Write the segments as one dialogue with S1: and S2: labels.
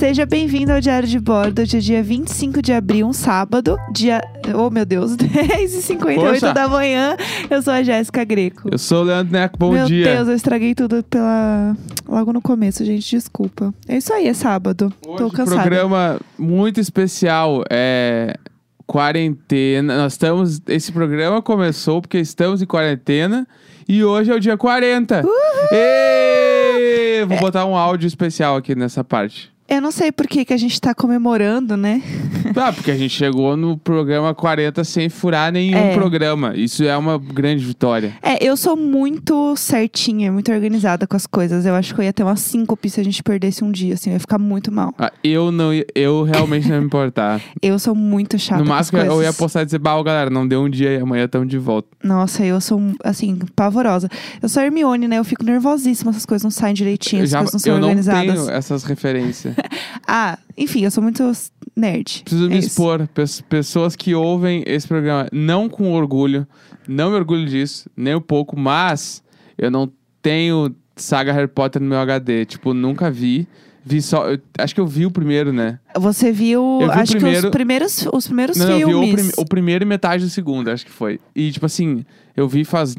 S1: Seja bem-vindo ao Diário de Bordo de dia 25 de abril, um sábado, dia. Oh, meu Deus, 10h58
S2: Poxa.
S1: da manhã. Eu sou a Jéssica Greco.
S2: Eu sou o Leandro Neco, bom
S1: meu
S2: dia.
S1: Deus, eu estraguei tudo pela. Logo no começo, gente, desculpa. É isso aí, é sábado.
S2: Hoje
S1: Tô cansada.
S2: programa muito especial, é quarentena. Nós estamos, esse programa começou porque estamos em quarentena e hoje é o dia 40. Ê! Vou botar um áudio especial aqui nessa parte.
S1: Eu não sei por que, que a gente tá comemorando, né?
S2: Ah, porque a gente chegou no programa 40 sem furar nenhum
S1: É.
S2: programa. Isso é uma grande vitória.
S1: É, eu sou muito certinha, muito organizada com as coisas. Eu acho que eu ia ter uma síncope se a gente perdesse um dia, assim, eu ia ficar muito mal.
S2: Ah, eu não, ia- eu realmente não ia me importar.
S1: Eu sou muito chata
S2: no máximo eu ia postar e dizer, bah, ô, galera, não deu um dia e amanhã estamos de volta.
S1: Nossa, eu sou, assim, pavorosa. Eu sou Hermione, né? Eu fico nervosíssima, essas coisas não saem direitinho,
S2: Eu
S1: as
S2: já-
S1: coisas não são
S2: eu não
S1: organizadas.
S2: tenho essas referências.
S1: Ah, enfim, eu sou muito nerd.
S2: Preciso
S1: É
S2: me
S1: isso.
S2: expor. Pes- Pessoas que ouvem esse programa, não com orgulho, não me orgulho disso, nem um pouco, mas eu não tenho saga Harry Potter no meu HD. Tipo, nunca vi. Vi só. eu- acho que eu vi o primeiro, né?
S1: Você viu,
S2: vi
S1: acho que
S2: primeiro-
S1: os primeiros, os primeiros
S2: não, não, eu vi o,
S1: filmes.
S2: prim- o primeiro e metade do segundo, acho que foi. E, tipo assim, eu vi faz.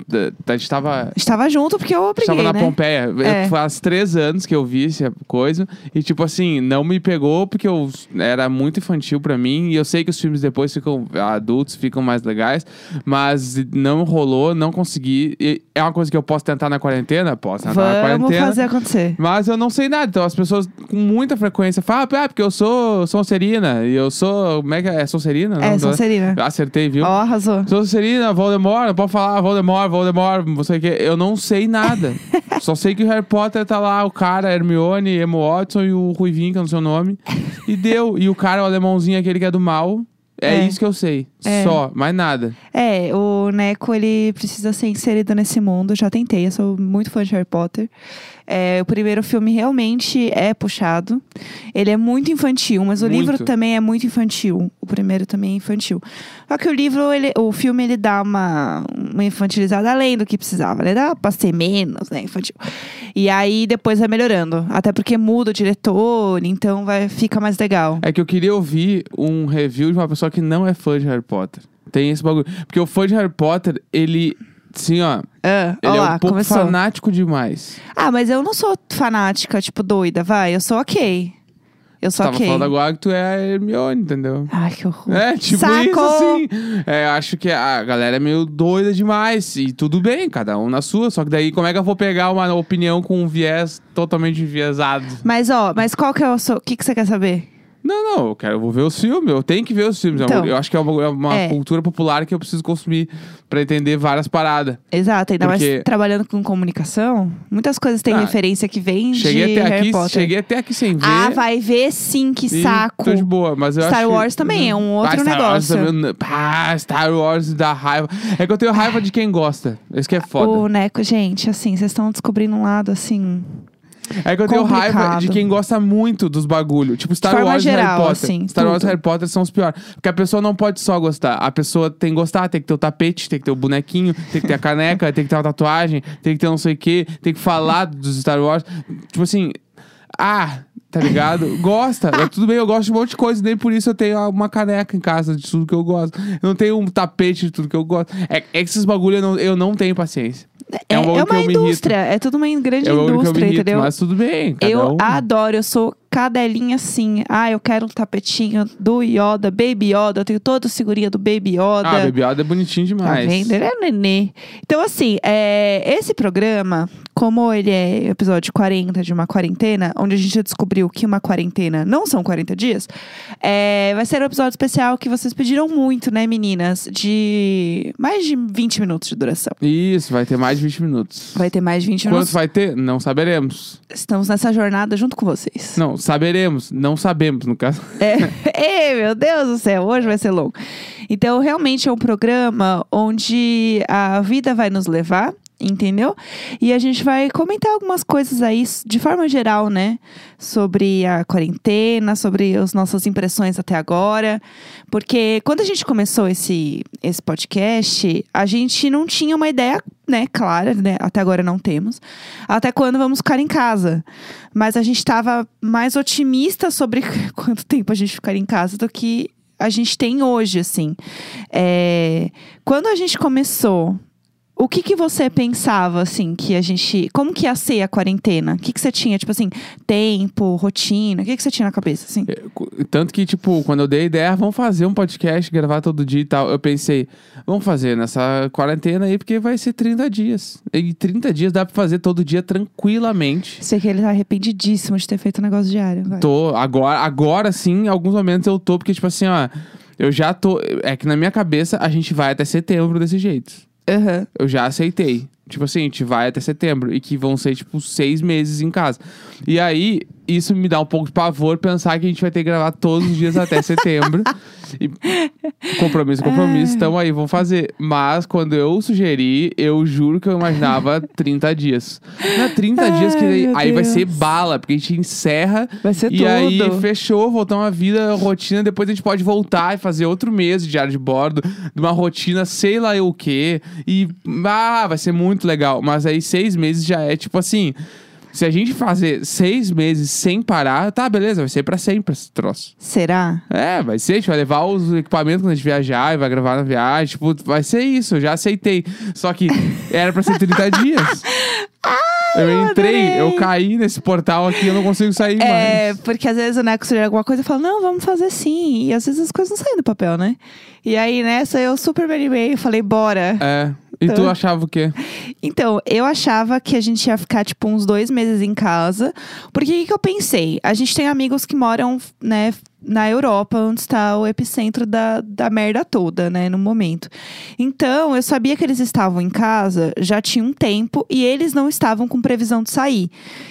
S2: A gente tava.
S1: Estava junto porque eu obriguei,
S2: Estava na
S1: né?
S2: Pompeia.
S1: É.
S2: Faz três anos que eu vi essa coisa. E, tipo assim, não me pegou porque eu era muito infantil pra mim. E eu sei que os filmes depois ficam adultos, ficam mais legais. Mas não rolou, não consegui. E é uma coisa que eu posso tentar na quarentena? Posso tentar na
S1: Vamos
S2: quarentena.
S1: fazer acontecer.
S2: Mas eu não sei nada. Então as pessoas com muita frequência falam, ah, porque eu sou Sonserina. E eu sou. Como é que é? É Sonserina?
S1: É,
S2: Não,
S1: Sonserina.
S2: Acertei, viu?
S1: Ó, arrasou.
S2: Sou Sonserina, Voldemort, não pode falar Voldemort, Voldemort, não sei o que. Eu não sei nada. Só sei que o Harry Potter tá lá, o cara, Hermione, Emma Watson e o Ruivinho, que eu não sei o nome. E deu. E o cara, o alemãozinho, aquele que é do mal. É,
S1: É.
S2: isso que eu sei.
S1: É.
S2: Só, mais nada.
S1: É, o Neco, ele precisa ser inserido nesse mundo. Já tentei, eu sou muito fã de Harry Potter. É, o primeiro filme realmente é puxado. Ele é muito infantil, mas o
S2: Muito.
S1: livro também é muito infantil. O primeiro também é infantil. Só que o livro, ele, o filme, ele dá uma, uma infantilizada além do que precisava, né? Dá pra ser menos, né, infantil. E aí depois vai melhorando. Até porque muda o diretor, então vai, fica mais legal.
S2: É que eu queria ouvir um review de uma pessoa que não é fã de Harry Potter. Tem esse bagulho. Porque o fã de Harry Potter, ele. Sim, ó.
S1: Ah,
S2: Ele é
S1: lá,
S2: um pouco
S1: começou.
S2: fanático demais.
S1: Ah, mas eu não sou fanática, tipo, doida, vai. Eu sou ok. Eu sou
S2: tava
S1: ok.
S2: falando agora que tu é a Hermione, entendeu?
S1: Ai, que horror.
S2: É, tipo
S1: Saco!
S2: isso, assim. É, acho que a galera é meio doida demais. E tudo bem, cada um na sua. Só que daí, como é que eu vou pegar uma opinião com um viés totalmente enviesado?
S1: Mas, ó, mas qual que é o seu... O que, que você quer saber?
S2: Não, não, eu quero eu vou ver os filmes. Eu tenho que ver os filmes.
S1: Então.
S2: eu acho que é uma, é uma
S1: É.
S2: cultura popular que eu preciso consumir pra entender várias paradas.
S1: Exato, ainda
S2: Porque-
S1: mais trabalhando com comunicação. Muitas coisas têm
S2: Ah,
S1: referência que vem
S2: Cheguei
S1: de
S2: até
S1: Harry
S2: aqui,
S1: Potter.
S2: cheguei até aqui sem ver.
S1: Ah, vai ver sim, que
S2: e
S1: saco.
S2: Tô de boa, mas eu
S1: Star
S2: que-
S1: Wars também é um outro
S2: ah, Star Wars
S1: negócio.
S2: também- Pá, Star Wars dá raiva. É que eu tenho raiva de quem gosta. Isso que é foda.
S1: O Neco, gente, assim, vocês estão descobrindo um lado, assim...
S2: É que eu tenho raiva de quem gosta muito dos bagulho. Tipo, Star
S1: forma
S2: Wars e
S1: geral,
S2: Harry Potter.
S1: assim,
S2: Star Wars e
S1: tudo.
S2: Harry Potter são os piores. Porque a pessoa não pode só gostar. A pessoa tem que gostar, tem que ter o tapete, tem que ter o bonequinho, tem que ter a caneca, tem que ter uma tatuagem, tem que ter não sei o quê, tem que falar dos Star Wars. Tipo assim, ah, tá ligado? Gosta. Tudo bem, eu gosto de um monte de coisa, nem por isso eu tenho uma caneca em casa de tudo que eu gosto. Eu não tenho um tapete de tudo que eu gosto. É, é que esses bagulho eu não, eu não tenho paciência.
S1: É,
S2: É um
S1: é
S2: que
S1: uma indústria, é tudo uma grande
S2: É
S1: indústria,
S2: irrito,
S1: entendeu?
S2: mas tudo bem.
S1: Eu
S2: um.
S1: adoro, eu sou cadelinha assim. Ah, eu quero um tapetinho do Yoda, Baby Yoda. Eu tenho toda a figurinha do Baby Yoda.
S2: Ah, Baby Yoda é bonitinho
S1: Tá
S2: demais.
S1: vendo? Ele é um nenê. Então, assim, é, esse programa, como ele é episódio 40 de uma quarentena, onde a gente já descobriu que uma quarentena não são 40 dias, é, vai ser um episódio especial que vocês pediram muito, né, meninas? De mais de 20 minutos de duração.
S2: Isso, vai ter mais de 20 minutos.
S1: Vai ter mais de 20
S2: Quanto
S1: minutos.
S2: vai ter? Não saberemos.
S1: Estamos nessa jornada junto com vocês.
S2: Não, saberemos. Não sabemos, no caso.
S1: É. Ei, meu Deus do céu, hoje vai ser longo. Então, realmente é um programa onde a vida vai nos levar. Entendeu? E a gente vai comentar algumas coisas aí, de forma geral, né? Sobre a quarentena, sobre as nossas impressões até agora. Porque quando a gente começou esse, esse podcast, a gente não tinha uma ideia né, clara, né? Até agora não temos. Até quando vamos ficar em casa. Mas a gente tava mais otimista sobre quanto tempo a gente ficar em casa do que a gente tem hoje, assim. É, quando a gente começou, o que que você pensava, assim, que a gente... Como que ia ser a quarentena? O que que você tinha, tipo assim, tempo, rotina? O que que você tinha na cabeça, assim?
S2: É, Tanto que, tipo, quando eu dei a ideia, "Ah, vamos fazer um podcast, gravar todo dia e tal. Eu pensei, vamos fazer nessa quarentena aí, porque vai ser 30 dias. E 30 dias dá pra fazer todo dia tranquilamente.
S1: Sei que ele tá arrependidíssimo de ter feito um negócio diário. agora.
S2: Tô, agora, agora sim, em alguns momentos eu tô, porque, tipo assim, ó, eu já tô. É que na minha cabeça a gente vai até setembro desse jeito.
S1: Aham.
S2: Eu já aceitei. Tipo assim, a gente vai até setembro. E que vão ser, tipo, seis meses em casa. E aí, isso me dá um pouco de pavor pensar que a gente vai ter que gravar todos os dias até setembro. E compromisso, compromisso, tamo aí, vamos fazer. Mas quando eu sugeri, eu juro que eu imaginava 30 dias. Não, 30 dias que
S1: Ai, meu
S2: aí vai ser bala, porque a gente encerra
S1: Vai ser
S2: e
S1: tudo.
S2: aí fechou, voltar uma vida, rotina. Depois a gente pode voltar e fazer outro mês de diário de bordo, de uma rotina, sei lá eu o quê. E ah, vai ser muito legal. Mas aí seis meses já é tipo assim. Se a gente fazer seis meses sem parar, tá, beleza, vai ser pra sempre esse troço.
S1: Será?
S2: É, vai ser, a gente vai levar os equipamentos quando a gente viajar e vai gravar na viagem. Tipo, vai ser isso, eu já aceitei. Só que era pra ser 30 dias. eu entrei,
S1: adorei.
S2: eu caí nesse portal aqui, eu não consigo sair mais.
S1: É, porque às vezes o Neco sugerir alguma coisa e fala, não, vamos fazer sim. E às vezes as coisas não saem do papel, né? E aí nessa eu super me animei e falei, bora.
S2: É. E tu
S1: Então-
S2: achava o quê?
S1: Então, eu achava que a gente ia ficar, tipo, uns dois meses em casa. Porque o que, que eu pensei? A gente tem amigos que moram, né, na Europa, onde está o epicentro da, da merda toda, né, no momento. Então, eu sabia que eles estavam em casa já tinha um tempo e eles não estavam com previsão de sair.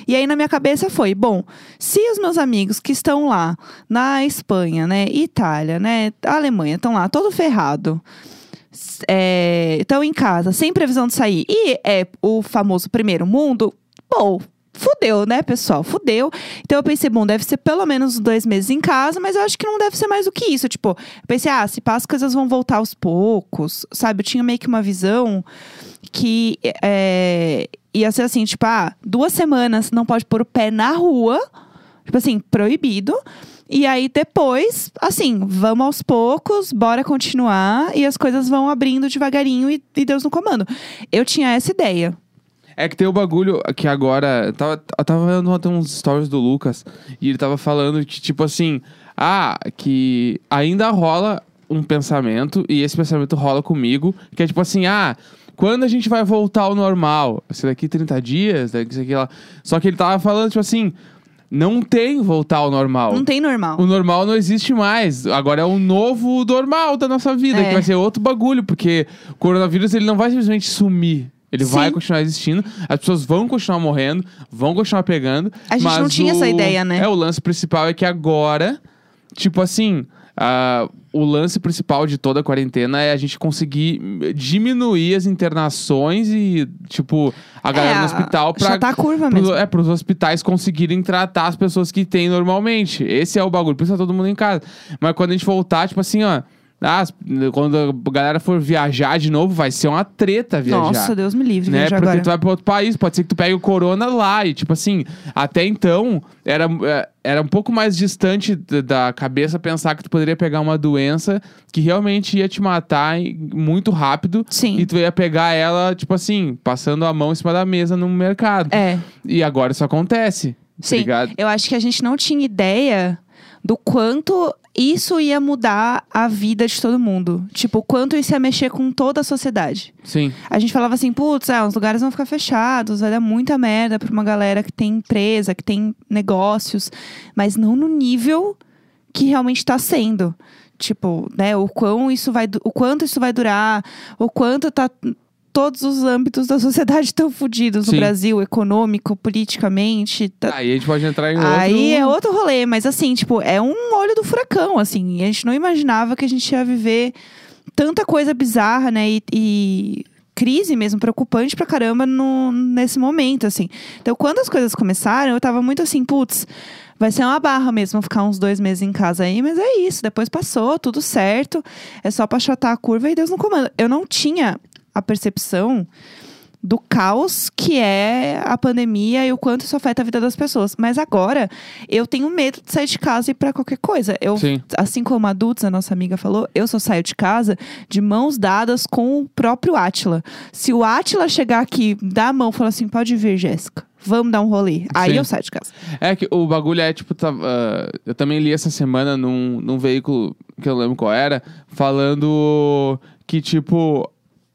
S1: E aí, na minha cabeça foi: bom, se os meus amigos que estão lá na Espanha, né, Itália, né, Alemanha, estão lá todo ferrado estão em casa, sem previsão de sair, e é o famoso primeiro mundo, bom. Fudeu, né, pessoal? Fudeu. Então eu pensei, bom, deve ser pelo menos dois meses em casa, mas eu acho que não deve ser mais do que isso. Tipo, eu pensei, ah, se pá, as coisas vão voltar aos poucos, sabe? Eu tinha meio que uma visão que é, ia ser assim, tipo, ah, duas semanas não pode pôr o pé na rua, tipo assim, proibido. E aí depois, assim, vamos aos poucos, bora continuar e as coisas vão abrindo devagarinho e, e Deus no comando. Eu tinha essa ideia.
S2: É que tem o bagulho que agora. Eu tava, eu tava vendo ontem uns stories do Lucas e ele tava falando que, tipo assim, ah, que ainda rola um pensamento, e esse pensamento rola comigo, que é tipo assim, ah. Quando a gente vai voltar ao normal? Esse daqui 30 dias, daqui lá. Só que ele tava falando, tipo assim, não tem voltar ao normal.
S1: Não tem normal.
S2: O normal não existe mais. Agora é o novo normal da nossa vida,
S1: É.
S2: que vai ser outro bagulho, porque o coronavírus ele não vai simplesmente sumir. Ele
S1: Sim.
S2: vai continuar existindo, as pessoas vão continuar morrendo, vão continuar pegando.
S1: A gente não tinha
S2: o-
S1: essa ideia, né?
S2: É, o lance principal é que agora, tipo assim, ah, o lance principal de toda a quarentena é a gente conseguir diminuir as internações e, tipo, a galera no hospital pra
S1: Já tá a curva
S2: Pros,
S1: mesmo.
S2: é, pros hospitais conseguirem tratar as pessoas que têm normalmente. Esse é o bagulho. Por isso tá todo mundo em casa. Mas quando a gente voltar, tipo assim, ó. Ah, quando a galera for viajar de novo, vai ser uma treta viajar.
S1: Nossa, Deus me livre,
S2: né? Porque
S1: agora.
S2: tu vai pra outro país, pode ser que tu pegue o corona lá. E, tipo assim, até então, era, é, era um pouco mais distante da- cabeça pensar que tu poderia pegar uma doença que realmente ia te matar muito rápido.
S1: Sim.
S2: E tu ia pegar ela, tipo assim, passando a mão em cima da mesa no mercado.
S1: É,
S2: E agora isso acontece. tá
S1: sim.
S2: ligado?
S1: Eu acho que a gente não tinha ideia do quanto isso ia mudar a vida de todo mundo. Tipo, o quanto isso ia mexer com toda a sociedade.
S2: Sim.
S1: A gente falava assim, putz, ah, os lugares vão ficar fechados, vai dar muita merda pra uma galera que tem empresa, que tem negócios, mas não no nível que realmente tá sendo. Tipo, né, o quão isso vai, o quanto isso vai durar, o quanto tá todos os âmbitos da sociedade estão fodidos no
S2: Sim.
S1: Brasil, econômico, politicamente, tá-
S2: Aí a gente pode entrar em outro...
S1: Aí é outro rolê, mas assim, tipo, é um olho do furacão, assim. A gente não imaginava que a gente ia viver tanta coisa bizarra, né? E, e crise mesmo, preocupante pra caramba no, nesse momento, assim. Então, quando as coisas começaram, eu tava muito assim, putz, vai ser uma barra mesmo ficar uns dois meses em casa aí, mas é isso. Depois passou, tudo certo. É só pra achatar a curva e Deus no comando. Eu não tinha a percepção do caos que é a pandemia e o quanto isso afeta a vida das pessoas. Mas agora, eu tenho medo de sair de casa e ir pra qualquer coisa. Eu,
S2: Sim.
S1: assim como a Dutz, a nossa amiga, falou, eu só saio de casa de mãos dadas com o próprio Átila. Se o Átila chegar aqui, dar a mão e falar assim: pode vir, Jéssica. Vamos dar um rolê. Aí
S2: Sim.
S1: eu saio de casa.
S2: É que o bagulho é, tipo, tá, ah, eu também li essa semana num, num veículo que eu lembro qual era, falando que, tipo,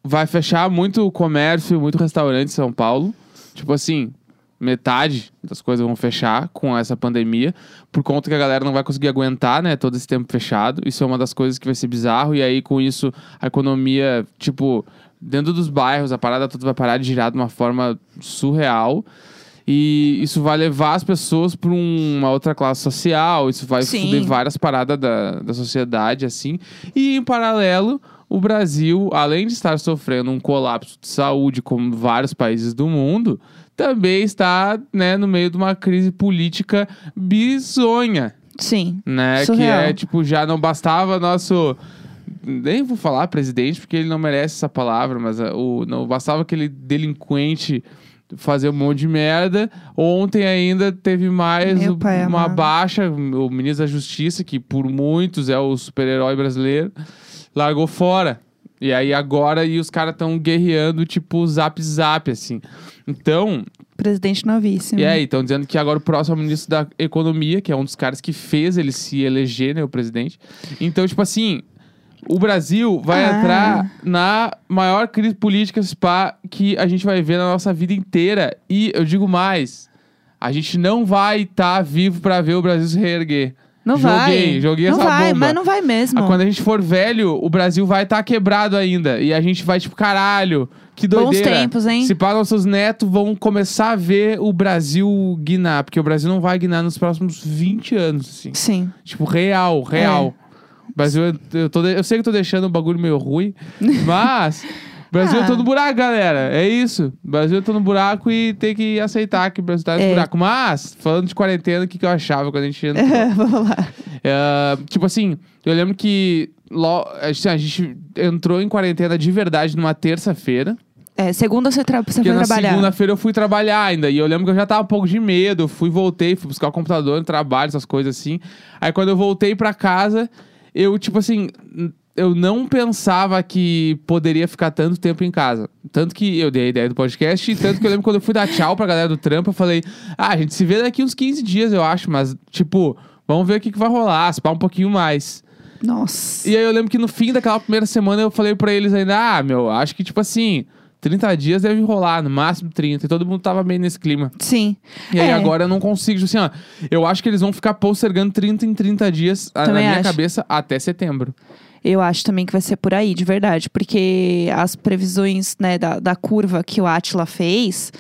S2: vai fechar muito comércio, muito restaurante em São Paulo. Tipo assim, metade das coisas vão fechar com essa pandemia, por conta que a galera não vai conseguir aguentar, né, todo esse tempo fechado. Isso é uma das coisas que vai ser bizarro, e aí com isso a economia, tipo, dentro dos bairros, a parada toda vai parar de girar de uma forma surreal. E isso vai levar as pessoas para uma outra classe social, isso vai
S1: Sim.
S2: foder várias paradas da, da sociedade, assim. E em paralelo, o Brasil, além de estar sofrendo um colapso de saúde, como vários países do mundo, também está né, no meio de uma crise política bizonha,
S1: Sim.
S2: né? Que é, tipo, já não bastava nosso. Nem vou falar presidente, porque ele não merece essa palavra, mas ah, o, não bastava aquele delinquente fazer um monte de merda. Ontem ainda teve mais
S1: Meu
S2: uma baixa. O ministro da Justiça, que por muitos é o super-herói brasileiro, largou fora. E aí agora e os caras estão guerreando, tipo, zap zap, assim. Então,
S1: Presidente novíssimo.
S2: e aí, estão dizendo que agora o próximo é o ministro da Economia, que é um dos caras que fez ele se eleger, né, o presidente. Então, tipo assim, o Brasil vai
S1: Ah.
S2: entrar na maior crise política spa que a gente vai ver na nossa vida inteira. E eu digo mais, a gente não vai estar vivo pra ver o Brasil se reerguer.
S1: Não
S2: joguei,
S1: vai.
S2: joguei
S1: não
S2: essa
S1: vai,
S2: bomba.
S1: mas não vai mesmo.
S2: Ah, Quando a gente for velho, o Brasil vai estar quebrado ainda. E a gente vai, tipo, caralho, que
S1: Bons
S2: doideira.
S1: tempos, hein?
S2: Se pá, nossos netos vão começar a ver o Brasil guinar. Porque o Brasil não vai guinar nos próximos 20 anos, assim.
S1: Sim.
S2: Tipo, real, real.
S1: É.
S2: O Brasil, eu, tô eu sei que eu tô deixando o bagulho meio ruim, mas... Brasil,
S1: Ah.
S2: no buraco, galera. É isso. Brasil, eu tô no buraco e tem que aceitar que o Brasil tá no
S1: É.
S2: buraco. Mas, falando de quarentena, o que, que eu achava quando a gente entrou?
S1: Vamos lá.
S2: É, tipo assim, eu lembro que lo- assim, a gente entrou em quarentena de verdade numa terça-feira.
S1: É, segunda você, tra você foi
S2: na
S1: trabalhar.
S2: segunda-feira eu fui trabalhar ainda. E eu lembro que eu já tava um pouco de medo. eu Fui, voltei, fui buscar o computador no trabalho, essas coisas assim. Aí quando eu voltei pra casa, eu, tipo assim, eu não pensava que poderia ficar tanto tempo em casa. Tanto que eu dei a ideia do podcast, e tanto que eu lembro quando eu fui dar tchau pra galera do trampo, eu falei, ah, a gente se vê daqui uns 15 dias, eu acho, mas, tipo, vamos ver o que, que vai rolar, se pá um pouquinho mais.
S1: Nossa.
S2: E aí eu lembro que no fim daquela primeira semana eu falei pra eles ainda, ah, meu, acho que tipo assim, 30 dias deve rolar, no máximo 30. E todo mundo tava bem nesse clima.
S1: Sim.
S2: E aí
S1: É.
S2: agora eu não consigo, tipo assim, ó, eu acho que eles vão ficar postergando 30 em 30 dias a- na
S1: Também
S2: minha
S1: acho.
S2: cabeça até setembro.
S1: Eu acho também que vai ser por aí, de verdade. Porque as previsões né, da, da curva que o Atila fez,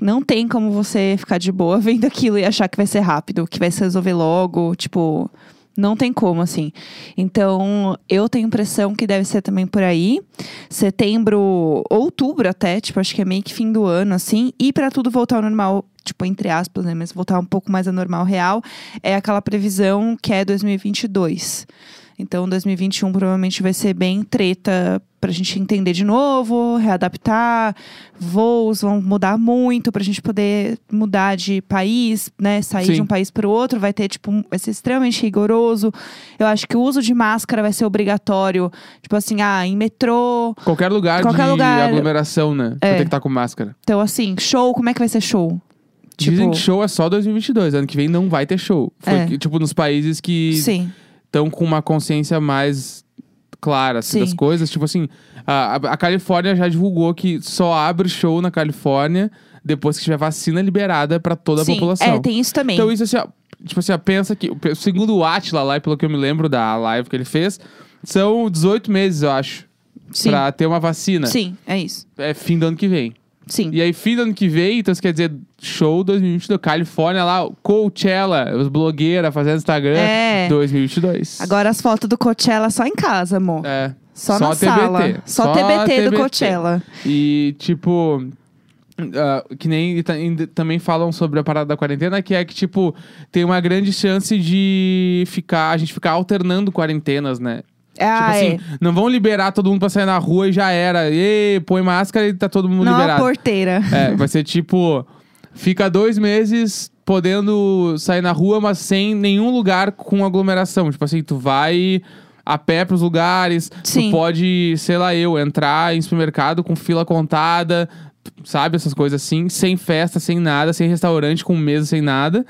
S1: não tem como você ficar de boa vendo aquilo e achar que vai ser rápido, que vai se resolver logo. Tipo, não tem como, assim. Então, eu tenho impressão que deve ser também por aí. Setembro, outubro até, tipo, acho que é meio que fim do ano, assim. E pra tudo voltar ao normal, tipo, entre aspas, né? Mas voltar um pouco mais ao normal real, é aquela previsão que é 2022. Então, 2021 provavelmente vai ser bem treta pra gente entender de novo, readaptar. Voos vão mudar muito pra gente poder mudar de país, né? Sair
S2: Sim.
S1: de um país pro outro. Vai ter, tipo, um- vai ser extremamente rigoroso. Eu acho que o uso de máscara vai ser obrigatório. Tipo assim, ah, em metrô.
S2: Qualquer lugar
S1: Qualquer
S2: de
S1: lugar.
S2: aglomeração, né?
S1: É.
S2: Vai ter que estar com máscara.
S1: Então, assim, show, como é que vai ser show?
S2: Dizem
S1: Tipo-
S2: que show é só 2022, ano que vem não vai ter show. Foi
S1: É.
S2: tipo nos países que
S1: Sim.
S2: Estão com uma consciência mais clara assim,
S1: Sim.
S2: das coisas. Tipo assim, a, a Califórnia já divulgou que só abre show na Califórnia depois que tiver vacina liberada pra toda a
S1: Sim.
S2: população.
S1: É, tem isso também.
S2: Então isso assim, ó, tipo assim, ó, pensa que, segundo o Atila lá, pelo que eu me lembro da live que ele fez, são 18 meses, eu acho,
S1: Sim.
S2: pra ter uma vacina.
S1: Sim, é isso.
S2: É fim do ano que vem.
S1: Sim.
S2: E aí, fim do ano que vem, então isso quer dizer show 2022. Califórnia lá, Coachella, os blogueiras fazendo Instagram,
S1: É.
S2: 2022.
S1: Agora as fotos do Coachella só em casa, amor.
S2: É.
S1: Só,
S2: Só
S1: na
S2: TBT.
S1: sala. Só,
S2: Só
S1: TBT, do
S2: TBT.
S1: Coachella.
S2: E, tipo. ah, que nem também falam sobre a parada da quarentena, que é que, tipo, tem uma grande chance de ficar, a gente ficar alternando quarentenas, né?
S1: Ah,
S2: tipo assim, não vão liberar todo mundo pra sair na rua e já era. E põe máscara e tá todo mundo
S1: Não a
S2: liberado.
S1: porteira.
S2: É, vai ser tipo. Fica dois meses podendo sair na rua, mas sem nenhum lugar com aglomeração. Tipo assim, tu vai a pé pros lugares,
S1: Sim.
S2: tu pode, sei lá, eu, entrar em supermercado com fila contada, sabe? Essas coisas assim, sem festa, sem nada, sem restaurante, com mesa, sem nada.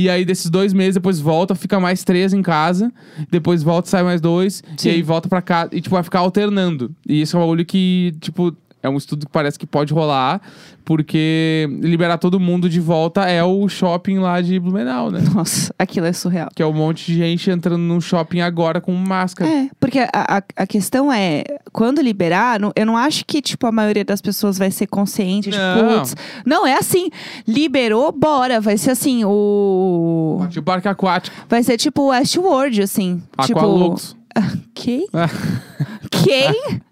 S2: E aí, desses dois meses, depois volta, fica mais três em casa. Depois volta, sai mais dois.
S1: Sim.
S2: E aí volta pra casa. E, tipo, vai ficar alternando. E isso é um bagulho que, tipo, é um estudo que parece que pode rolar. Porque liberar todo mundo de volta é o shopping lá de Blumenau, né?
S1: Nossa, aquilo é surreal.
S2: Que é um monte de gente entrando num shopping agora com máscara.
S1: É, porque a, a, a questão é, quando liberar, não- eu não acho que, tipo, a maioria das pessoas vai ser consciente, tipo,
S2: Não.
S1: putz. Não, é assim, liberou, bora. Vai ser assim, o...
S2: Tipo parque aquático.
S1: Vai ser tipo Westworld, assim.
S2: Aqualux.
S1: Tipo... Quem? Quem?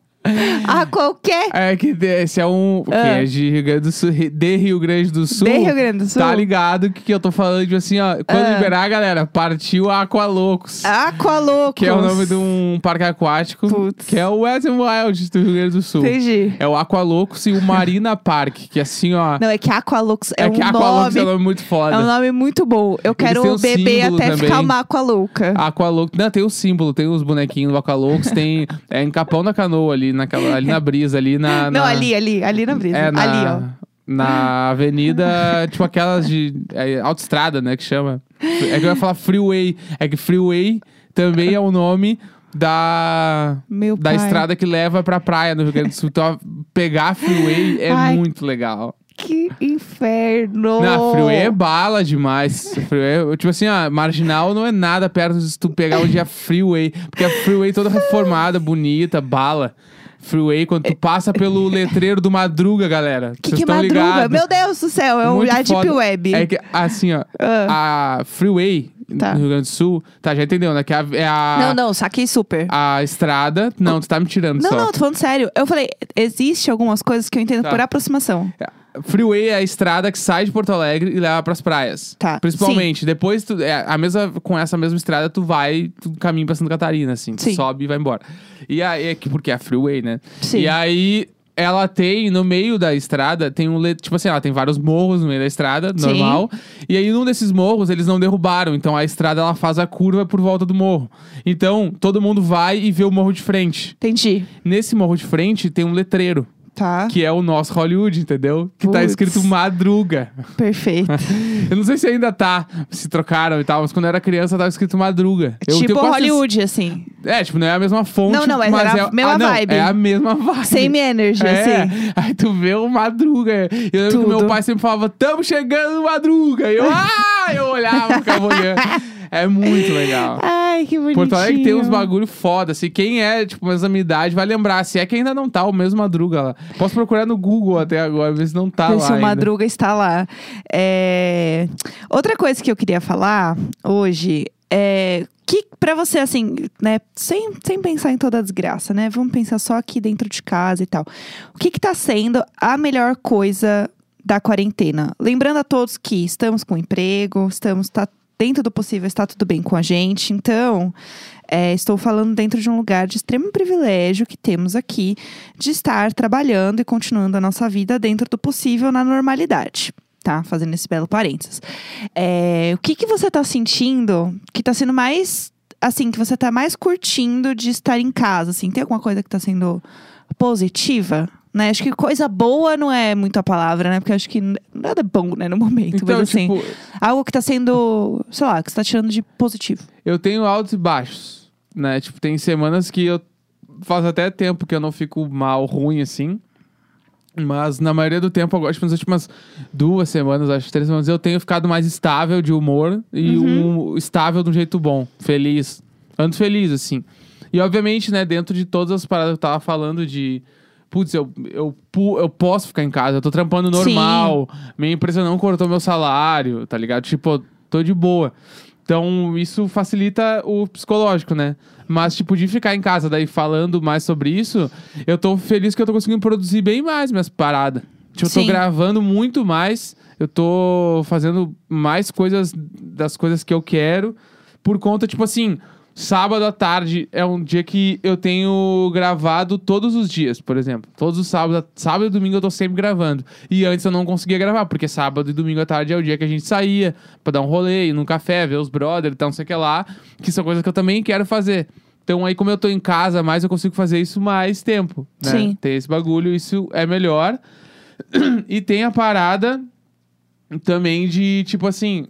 S1: A qualquer...
S2: É que esse é um. Que
S1: Ah.
S2: é de Rio Grande do Sul. De Rio Grande do Sul.
S1: De Rio Grande do Sul.
S2: Tá ligado que, que eu tô falando, tipo assim, ó. Quando
S1: Ah.
S2: liberar, galera, partiu a Aqualocos.
S1: Aqualocos.
S2: Que é o nome de um parque aquático.
S1: Putz.
S2: Que é o Wet n Wild do Rio Grande do Sul.
S1: Entendi.
S2: É o Aqualocos e o Marina Park. Que assim, ó.
S1: Não, é que Aqualocos é,
S2: é
S1: um
S2: que Aqualocos
S1: nome...
S2: é um nome muito foda.
S1: É um nome muito bom. Eu quero beber até
S2: também.
S1: ficar uma aqualouca.
S2: Aqualocos. Não, tem o símbolo, tem os bonequinhos do Aqualocos, tem. É em Capão da Canoa, ali, naquela, ali na brisa, ali na.
S1: Não,
S2: na-
S1: ali, ali, ali na brisa.
S2: É, na,
S1: Ali, ó.
S2: Na avenida, tipo aquelas de é, autoestrada, né, que chama. É que eu ia falar freeway. É que freeway também é o nome da,
S1: Meu
S2: da
S1: pai.
S2: estrada que leva pra praia no Rio Grande do Sul. Então, pegar a freeway é
S1: Ai.
S2: muito legal.
S1: Que inferno!
S2: Não, freeway é bala demais. Freeway, tipo assim, ó, marginal não é nada perto de tu pegar onde é freeway. Porque a freeway toda reformada, bonita, bala. Freeway, quando tu passa pelo letreiro do Madruga, galera.
S1: Que
S2: Vocês
S1: que
S2: tão
S1: madruga?
S2: ligados?
S1: Meu Deus do céu, é o
S2: Muito
S1: a Deep. Web.
S2: É que, assim, ó,
S1: Ah.
S2: a Freeway
S1: Tá.
S2: no Rio Grande do Sul, tá, já entendeu, né? Que a- é a,
S1: Não, não, saquei super.
S2: a estrada. Não, tu tá me tirando
S1: Não,
S2: só.
S1: não, tô falando sério. Eu falei, existe algumas coisas que eu entendo
S2: Tá.
S1: por aproximação.
S2: Freeway é a estrada que sai de Porto Alegre e leva pras praias.
S1: Tá,
S2: Principalmente. Depois, tu, é, a mesma, com essa mesma estrada, tu vai, tu caminha pra Santa Catarina, assim. Tu
S1: Sim.
S2: sobe e vai embora. E aí, é que, porque é a Freeway, né?
S1: Sim.
S2: E aí, ela tem, no meio da estrada, tem um... le- Tipo assim, ela tem vários morros no meio da estrada,
S1: Sim.
S2: normal. E aí, num desses morros, eles não derrubaram. Então, a estrada, ela faz a curva por volta do morro. Então, todo mundo vai e vê o morro de frente.
S1: Entendi.
S2: Nesse morro de frente, tem um letreiro.
S1: Tá.
S2: Que é o nosso Hollywood, entendeu? Que tá escrito Madruga.
S1: Perfeito.
S2: Eu não sei se ainda tá, se trocaram e tal, mas quando eu era criança tava escrito Madruga. Eu
S1: tipo
S2: quase-
S1: Hollywood, assim.
S2: É, tipo, não é a mesma fonte.
S1: Não, não, mas era
S2: é
S1: a mesma
S2: ah, não,
S1: vibe.
S2: É a mesma vibe.
S1: Same energy,
S2: é.
S1: assim.
S2: Aí tu vê o Madruga. Eu lembro que
S1: Tudo.
S2: meu pai sempre falava, tamo chegando Madruga. E eu, ah! Eu olhava, ficava olhando. É muito legal.
S1: Ai, que bonitinho.
S2: Porto Alegre tem uns bagulho foda, assim. Quem é, tipo, mesma minha idade vai lembrar. Se é que ainda não tá o mesmo Madruga lá. Posso procurar no Google até agora, ver se não tá
S1: Ver
S2: lá
S1: se o
S2: ainda.
S1: Madruga está lá. É, Outra coisa que eu queria falar hoje é que pra você, assim, né, sem, sem pensar em toda a desgraça, né? Vamos pensar só aqui dentro de casa e tal. O que que tá sendo a melhor coisa da quarentena? Lembrando a todos que estamos com emprego, estamos, tá dentro do possível, está tudo bem com a gente. Então, é, estou falando dentro de um lugar de extremo privilégio que temos aqui de estar trabalhando e continuando a nossa vida dentro do possível na normalidade. Tá? Fazendo esse belo parênteses. É, o que, que você tá sentindo que tá sendo mais. Assim, que você tá mais curtindo de estar em casa? Assim, tem alguma coisa que tá sendo positiva? Né? Acho que coisa boa não é muito a palavra, né? Porque acho que nada é bom, né, no momento.
S2: Então,
S1: mas assim,
S2: tipo,
S1: algo que tá sendo, sei lá, que você tá tirando de positivo.
S2: eu tenho altos e baixos, né? Tipo, tem semanas que eu faz até tempo que eu não fico mal, ruim assim. Mas na maioria do tempo, agora, tipo, nas últimas duas semanas, acho três semanas, eu tenho ficado mais estável de humor e
S1: Uhum.
S2: um estável de um jeito bom, feliz. Ando feliz, assim. E obviamente, né, dentro de todas as paradas que eu tava falando de. Putz, eu, eu, eu posso ficar em casa, eu tô trampando normal, minha empresa não cortou meu salário, tá ligado? Tipo, eu tô de boa. Então, isso facilita o psicológico, né? Mas, tipo, de ficar em casa daí falando mais sobre isso, eu tô feliz que eu tô conseguindo produzir bem mais minhas paradas. Tipo, eu tô
S1: Sim.
S2: gravando muito mais, eu tô fazendo mais coisas das coisas que eu quero, por conta, tipo assim, Sábado à tarde é um dia que eu tenho gravado todos os dias, por exemplo. Todos os sábados, sábado e domingo eu tô sempre gravando. E antes eu não conseguia gravar, porque sábado e domingo à tarde é o dia que a gente saía pra dar um rolê, ir num café, ver os brothers e tal, não sei o que lá. Que são coisas que eu também quero fazer. Então aí, como eu tô em casa mais, eu consigo fazer isso mais tempo. Né?
S1: Sim.
S2: Tem esse bagulho, isso é melhor. e tem a parada também de, tipo assim,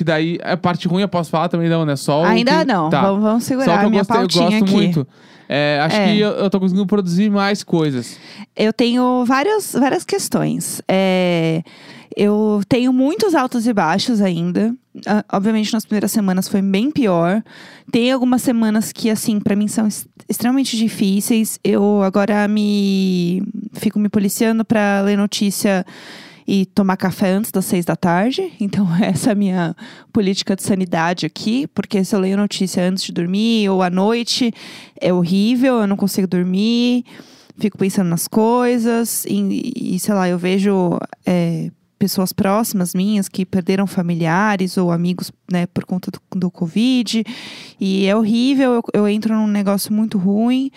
S2: que daí a parte ruim eu posso falar também não, né? Só
S1: Ainda
S2: que-
S1: não.
S2: Tá.
S1: Vamos, vamos
S2: Só
S1: segurar
S2: que
S1: a
S2: eu,
S1: minha
S2: gostei, eu gosto
S1: aqui.
S2: muito. É, acho
S1: É.
S2: que eu, eu tô conseguindo produzir mais coisas.
S1: Eu tenho várias, várias questões. É, eu tenho muitos altos e baixos ainda. Ah, obviamente, nas primeiras semanas foi bem pior. Tem algumas semanas que, assim, pra mim são extremamente difíceis. Eu agora me fico me policiando pra ler notícia e tomar café antes das seis da tarde. Então, essa é a minha política de sanidade aqui. Porque se eu leio notícia antes de dormir ou à noite, é horrível, eu não consigo dormir fico pensando nas coisas e, e, sei lá, eu vejo é, pessoas próximas minhas que perderam familiares ou amigos, né, por conta do, do Covid. E é horrível, eu, eu entro num negócio muito ruim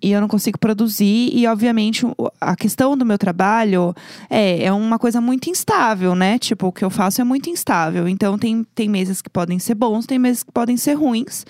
S1: e eu não consigo produzir. E, obviamente, a questão do meu trabalho é, é uma coisa muito instável, né? Tipo, o que eu faço é muito instável. Então, tem, tem meses que podem ser bons, tem meses que podem ser ruins.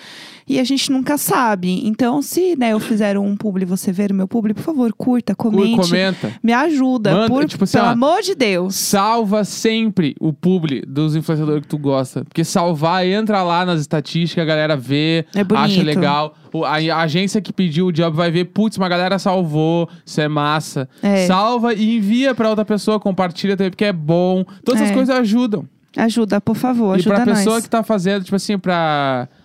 S1: E a gente nunca sabe. Então, se né, eu fizer um publi, você ver o meu publi, por favor, curta,
S2: Cu-
S1: comente.
S2: Comenta.
S1: Me ajuda,
S2: Manda,
S1: por,
S2: tipo assim,
S1: pelo
S2: ó,
S1: amor de Deus.
S2: Salva sempre o publi dos influenciadores que tu gosta. Porque salvar, entra lá nas estatísticas, a galera vê,
S1: É
S2: acha legal. O- A, a agência que pediu o job vai ver, putz, uma galera salvou, isso é massa.
S1: É.
S2: Salva e envia pra outra pessoa, compartilha também, porque é bom. Todas essas
S1: É.
S2: coisas ajudam.
S1: Ajuda, por favor,
S2: e
S1: ajuda
S2: pra
S1: nós.
S2: pessoa que tá fazendo, tipo assim, pra, pra-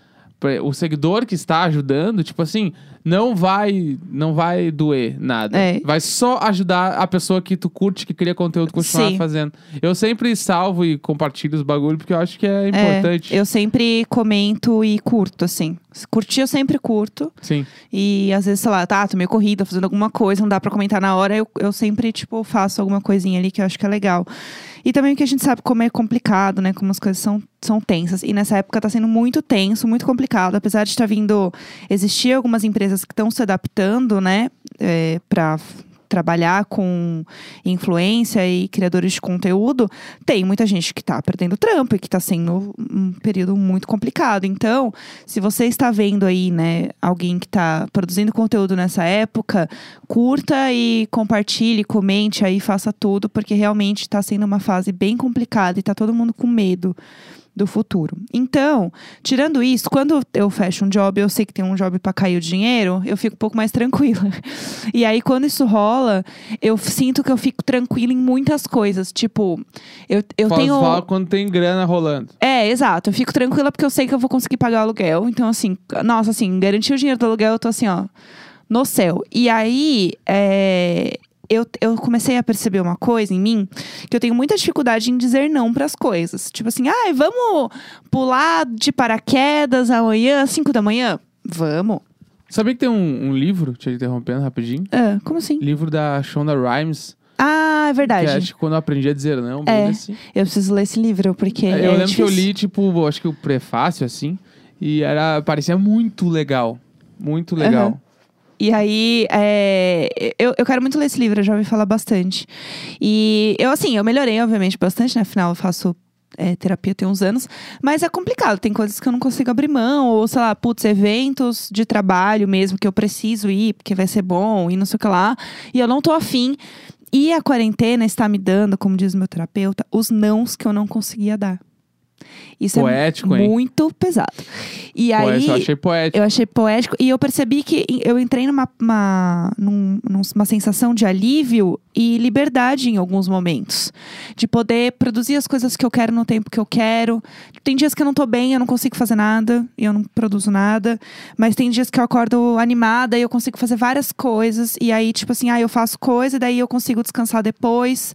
S2: o seguidor que está ajudando, tipo assim, não vai não vai doer nada.
S1: É.
S2: Vai só ajudar a pessoa que tu curte, que cria conteúdo, continuar
S1: Sim.
S2: fazendo. Eu sempre salvo e compartilho os bagulho porque eu acho que é
S1: É,
S2: importante.
S1: eu sempre comento e curto, assim. Curtir eu sempre curto.
S2: Sim.
S1: E às vezes, sei lá, tá, tô meio corrida, fazendo alguma coisa, não dá pra comentar na hora, eu, eu sempre, tipo, faço alguma coisinha ali que eu acho que é legal. E também que a gente sabe como é complicado, né? Como as coisas são, são tensas. E nessa época tá sendo muito tenso, muito complicado. Apesar de estar vindo. Existir algumas empresas que estão se adaptando, né? É, pra f- trabalhar com influência e criadores de conteúdo, tem muita gente que tá perdendo trampo e que tá sendo um período muito complicado. Então, se você está vendo aí, né, alguém que está produzindo conteúdo nessa época, curta e compartilhe, comente aí, faça tudo, porque realmente está sendo uma fase bem complicada e tá todo mundo com medo do futuro. Então, tirando isso, quando eu fecho um job, eu sei que tem um job para cair o dinheiro, eu fico um pouco mais tranquila. E aí, quando isso rola, eu sinto que eu fico tranquila em muitas coisas. Tipo, eu, eu tenho.
S2: fala quando tem grana rolando.
S1: É, exato. Eu fico tranquila porque eu sei que eu vou conseguir pagar o aluguel. Então, assim, nossa, assim, garantir o dinheiro do aluguel, eu tô assim, ó, no céu. E aí, é, eu, eu comecei a perceber uma coisa em mim, que eu tenho muita dificuldade em dizer não pras coisas. Tipo assim, ai, vamos pular de paraquedas amanhã, às 5 da manhã? Vamos.
S2: Sabia que tem um, um livro, te interrompendo rapidinho?
S1: Ah, como assim?
S2: Livro da Shonda Rhimes,
S1: Ah, é
S2: que
S1: verdade.
S2: é acho que quando eu aprendi a dizer não,
S1: É.
S2: assim.
S1: Eu preciso ler esse livro, porque.
S2: eu
S1: é
S2: lembro que eu
S1: difícil.
S2: li, tipo, acho que o prefácio, assim, e era, parecia muito legal. Muito legal.
S1: Aham. E aí, é, eu, eu quero muito ler esse livro, eu já ouvi falar bastante. E eu, assim, eu melhorei, obviamente, bastante, né? Afinal, eu faço é, terapia tem uns anos. Mas é complicado, tem coisas que eu não consigo abrir mão. Ou, sei lá, putz, eventos de trabalho mesmo que eu preciso ir, porque vai ser bom e não sei o que lá. E eu não tô afim. E a quarentena está me dando, como diz meu terapeuta, os nãos que eu não conseguia dar. Isso
S2: Poético,
S1: é
S2: hein?
S1: muito pesado. E aí.
S2: eu achei poético.
S1: Eu achei poético e eu percebi que eu entrei numa uma, num- numa sensação de alívio e liberdade em alguns momentos. De poder produzir as coisas que eu quero no tempo que eu quero. Tem dias que eu não tô bem, eu não consigo fazer nada e eu não produzo nada. Mas tem dias que eu acordo animada e eu consigo fazer várias coisas. E aí, tipo assim, ah, eu faço coisa e daí eu consigo descansar depois.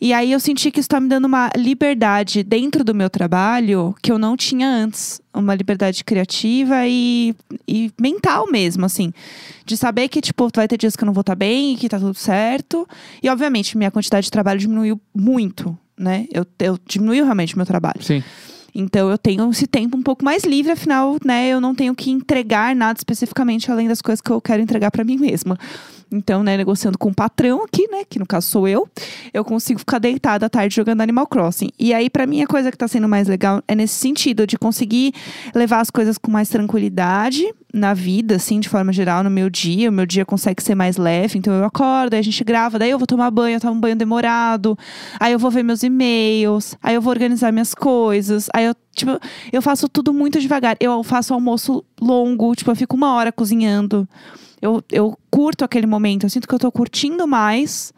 S1: E aí eu senti que isso tá me dando uma liberdade dentro do meu trabalho que eu não tinha antes. Uma liberdade criativa e, e mental mesmo, assim. De saber que, tipo, vai ter dias que eu não vou estar bem e que tá tudo certo. E, obviamente, minha quantidade de trabalho diminuiu muito, né? Eu, eu diminuiu realmente o meu trabalho.
S2: Sim.
S1: Então eu tenho esse tempo um pouco mais livre, afinal, né, eu não tenho que entregar nada especificamente além das coisas que eu quero entregar para mim mesma. Então, né, negociando com o patrão aqui, né, que no caso sou eu, eu consigo ficar deitada à tarde jogando Animal Crossing. E aí, para mim, a coisa que tá sendo mais legal é nesse sentido, de conseguir levar as coisas com mais tranquilidade na vida, assim, de forma geral, no meu dia. O meu dia consegue ser mais leve, então eu acordo, aí a gente grava, daí eu vou tomar banho, eu tomo um banho demorado, aí eu vou ver meus e-mails, aí eu vou organizar minhas coisas, aí eu Tipo, eu faço tudo muito devagar. Eu faço almoço longo, tipo, eu fico uma hora cozinhando. Eu, eu curto aquele momento, eu sinto que eu tô curtindo mais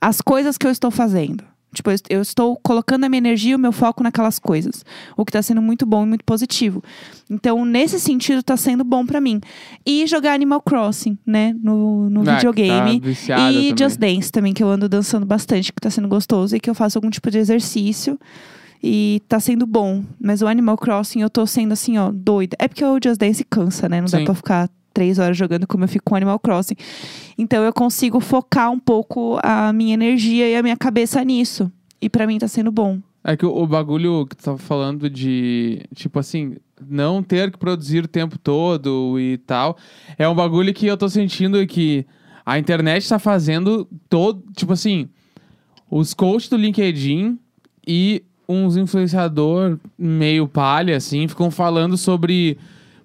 S1: as coisas que eu estou fazendo. Tipo, eu, estou colocando a minha energia e o meu foco naquelas coisas. O que tá sendo muito bom e muito positivo. Então, nesse sentido, tá sendo bom para mim. E jogar Animal Crossing, né? No, no
S2: Ah,
S1: videogame.
S2: Tá
S1: e
S2: também.
S1: Just Dance também, que eu ando dançando bastante, que tá sendo gostoso. E que eu faço algum tipo de exercício. E tá sendo bom. Mas o Animal Crossing, eu tô sendo assim, ó, doida. É porque o Just Dance cansa, né? Não dá
S2: Sim.
S1: pra ficar três horas jogando como eu fico com Animal Crossing. Então eu consigo focar um pouco a minha energia e a minha cabeça nisso. E pra mim tá sendo bom.
S2: É que o, o bagulho que tu tava falando de, tipo assim, não ter que produzir o tempo todo e tal, é um bagulho que eu tô sentindo que a internet tá fazendo todo, tipo assim, os coaches do LinkedIn e uns influenciador meio palha, assim, ficam falando sobre